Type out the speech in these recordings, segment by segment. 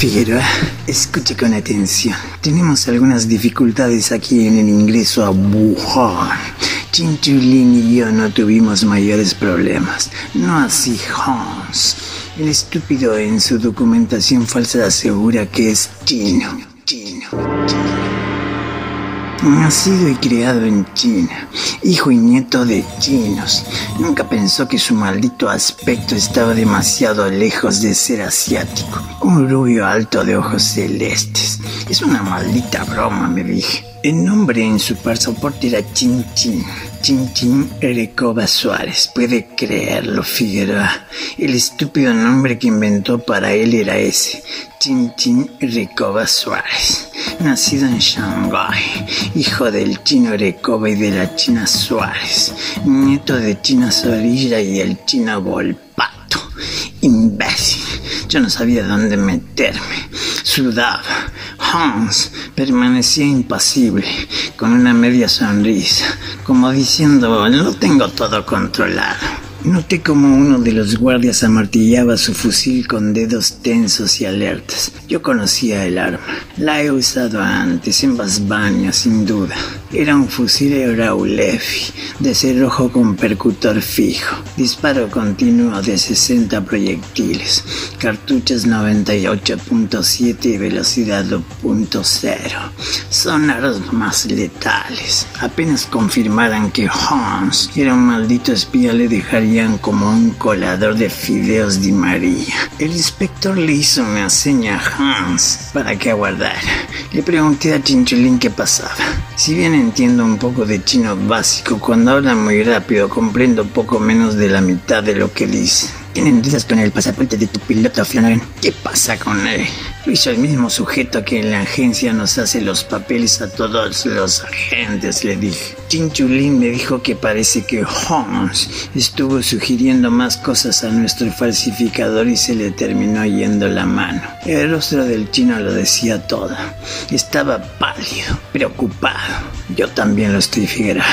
Figueroa, escuche con atención. Tenemos algunas dificultades aquí en el ingreso a Wuhan. Chinchulín y yo no tuvimos mayores problemas. No así Hans. El estúpido en su documentación falsa asegura que es chino. Nacido y criado en China, hijo y nieto de chinos, nunca pensó que su maldito aspecto estaba demasiado lejos de ser asiático. Un rubio alto de ojos celestes. Es una maldita broma, me dije. El nombre en su pasaporte era Chin Chin. Chin Chin Recoba Suárez. Puede creerlo, Figueroa. El estúpido nombre que inventó para él era ese. Chin Chin Recoba Suárez. Nacido en Shanghái, hijo del chino Recoba y de la china Suárez. Nieto de China Zorilla y el chino Volpato. Imbécil. Yo no sabía dónde meterme. Sudaba. Hans permanecía impasible, con una media sonrisa, como diciendo, lo tengo todo controlado. Noté como uno de los guardias amartillaba su fusil con dedos tensos y alertas. Yo conocía el arma. La he usado antes en Basbania, sin duda. Era un fusil Euraulefi, de cerrojo con percutor fijo. Disparo continuo de 60 proyectiles. Cartuchos 98.7 y velocidad 2.0. Son armas más letales. Apenas confirmaran que Hans era un maldito espía, le dejaría como un colador de fideos de María. El inspector le hizo una seña a Hans para que aguardara. Le pregunté a Chinchulín qué pasaba. Si bien entiendo un poco de chino básico, cuando habla muy rápido comprendo poco menos de la mitad de lo que dice. ¿Tienen dudas con el pasaporte de tu piloto, Flanagan? ¿Qué pasa con él? Hizo el mismo sujeto que en la agencia nos hace los papeles a todos los agentes, le dije. Chinchulín me dijo que parece que Holmes estuvo sugiriendo más cosas a nuestro falsificador y se le terminó yendo la mano. El rostro del chino lo decía todo. Estaba pálido, preocupado. Yo también lo estoy, Figuera.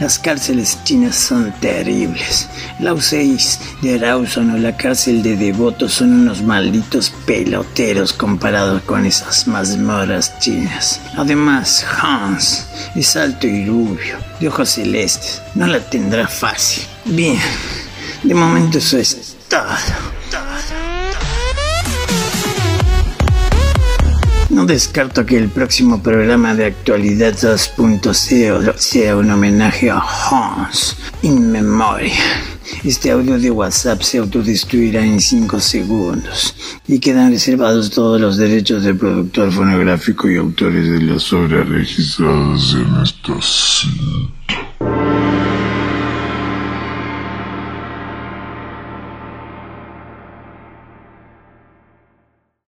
Las cárceles chinas son terribles. La U6 de Rawson o la cárcel de Devoto son unos malditos peloteros comparados con esas mazmorras chinas. Además, Hans es alto y rubio, de ojos celestes. No la tendrá fácil. Bien, de momento eso es todo. No descarto que el próximo programa de actualidad 2.0 sea un homenaje a Hans in memoria. Este audio de WhatsApp se autodestruirá en 5 segundos y quedan reservados todos los derechos del productor fonográfico y autores de las obras registradas en esta cinta.